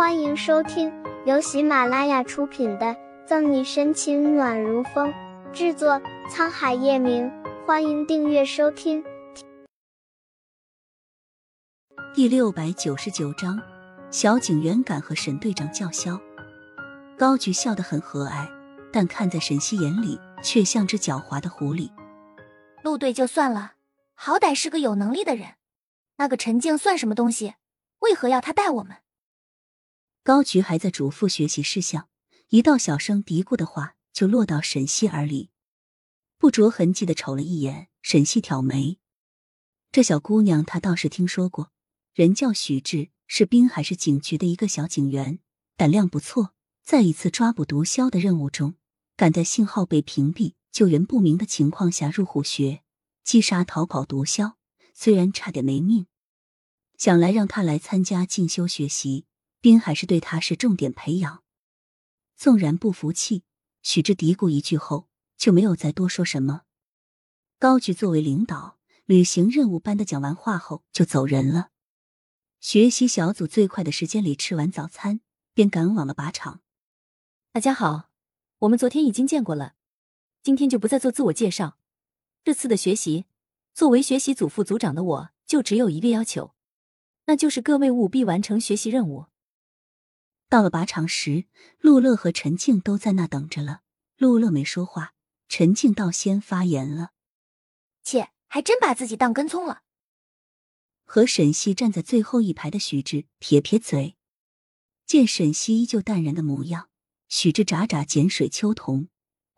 欢迎收听由喜马拉雅出品的《赠你深情暖如风》，制作沧海夜明。欢迎订阅收听。第六百九十九章，小警员敢和沈队长叫嚣。高举笑得很和蔼，但看在沈西眼里，却像只狡猾的狐狸。陆队就算了，好歹是个有能力的人。那个陈静算什么东西？为何要他带我们？高菊还在嘱咐学习事项，一道小声嘀咕的话就落到沈西耳里，不着痕迹的瞅了一眼。沈西挑眉，这小姑娘她倒是听说过，人叫许志，是滨海市警局的一个小警员，胆量不错。在一次抓捕毒枭的任务中，赶在信号被屏蔽、救援不明的情况下入虎穴，击杀逃跑毒枭，虽然差点没命，想来让他来参加进修学习。滨海是对他是重点培养，纵然不服气，许志嘀咕一句后就没有再多说什么。高举作为领导，履行任务般的讲完话后就走人了。学习小组最快的时间里吃完早餐，便赶往了靶场。大家好，我们昨天已经见过了，今天就不再做自我介绍。这次的学习，作为学习组副组长的我，就只有一个要求，那就是各位务必完成学习任务。到了靶场时，陆乐和陈静都在那等着了。陆乐没说话，陈静倒先发言了：“切，还真把自己当跟葱了。”和沈西站在最后一排的许志撇撇嘴，见沈西依旧淡然的模样，许志眨眨碱水秋瞳，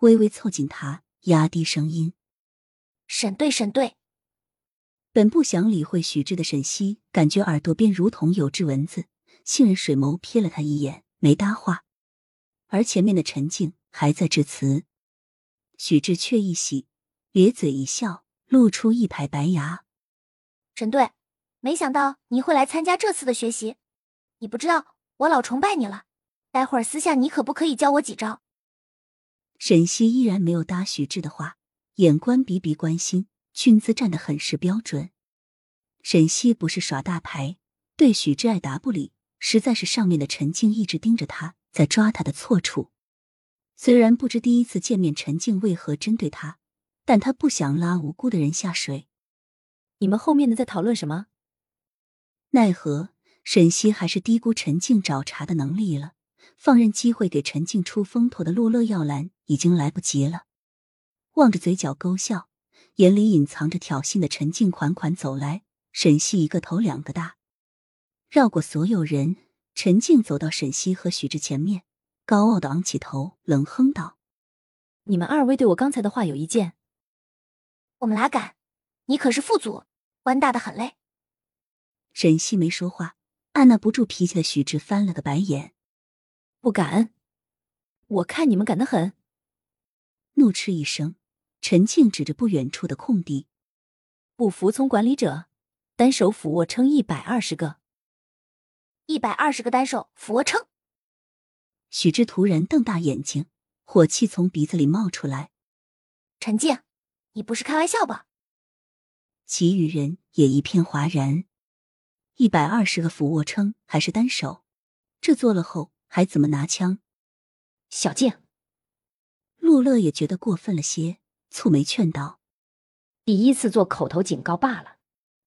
微微凑近他，压低声音：“沈队，沈队。”本不想理会许志的沈西，感觉耳朵边如同有只蚊子。信任水眸瞥了他一眼，没搭话。而前面的陈静还在致辞，许志却一喜，咧嘴一笑，露出一排白牙。陈队，没想到你会来参加这次的学习。你不知道我老崇拜你了。待会儿私下你可不可以教我几招？沈西依然没有搭许志的话，眼观鼻，鼻关心，俊姿站得很是标准。沈西不是耍大牌，对许志爱答不理。实在是上面的陈静一直盯着他，在抓他的错处。虽然不知第一次见面陈静为何针对他，但他不想拉无辜的人下水。你们后面的在讨论什么？奈何沈西还是低估陈静找茬的能力了，放任机会给陈静出风头的陆乐要拦已经来不及了。望着嘴角勾笑，眼里隐藏着挑衅的陈静款款走来，沈西一个头两个大。绕过所有人，陈静走到沈西和许志前面，高傲的昂起头，冷哼道：“你们二位对我刚才的话有意见？我们哪敢？你可是副组，官大的很嘞。”沈西没说话，按捺不住脾气的许志翻了个白眼：“不敢？我看你们敢得很！”怒斥一声，陈静指着不远处的空地：“不服从管理者，单手俯卧撑一百二十个。”一百二十个单手俯卧撑。许志突然瞪大眼睛，火气从鼻子里冒出来。陈静，你不是开玩笑吧？其余人也一片哗然。一百二十个俯卧撑还是单手？这做了后还怎么拿枪？小静，陆乐也觉得过分了些，蹙眉劝道：“第一次做口头警告罢了，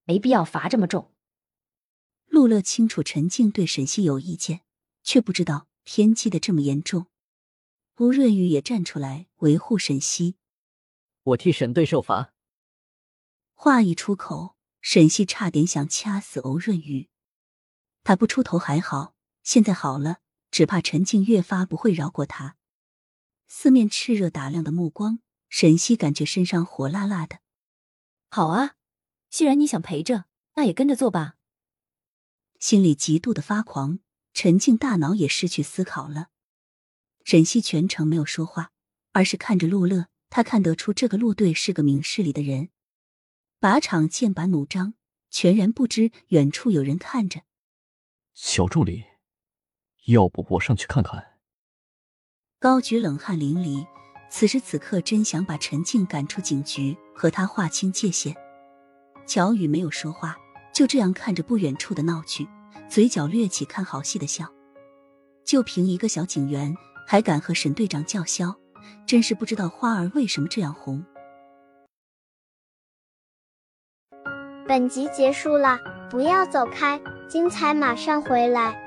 没必要罚这么重。”陆乐清楚陈静对沈西有意见，却不知道偏激的这么严重。吴润玉也站出来维护沈西。我替沈队受罚。话一出口，沈西差点想掐死欧润玉。他不出头还好，现在好了，只怕陈静越发不会饶过他。四面炽热打量的目光，沈西感觉身上火辣辣的。好啊，既然你想陪着，那也跟着做吧。心里极度的发狂，陈静大脑也失去思考了。沈西全程没有说话，而是看着陆乐。他看得出这个陆队是个明事理的人。靶场剑拔弩张，全然不知远处有人看着。小助理，要不我上去看看？高举冷汗淋漓，此时此刻真想把陈静赶出警局，和他划清界限。乔宇没有说话。就这样看着不远处的闹剧，嘴角掠起看好戏的笑。就凭一个小警员，还敢和沈队长叫嚣，真是不知道花儿为什么这样红。本集结束了，不要走开，精彩马上回来。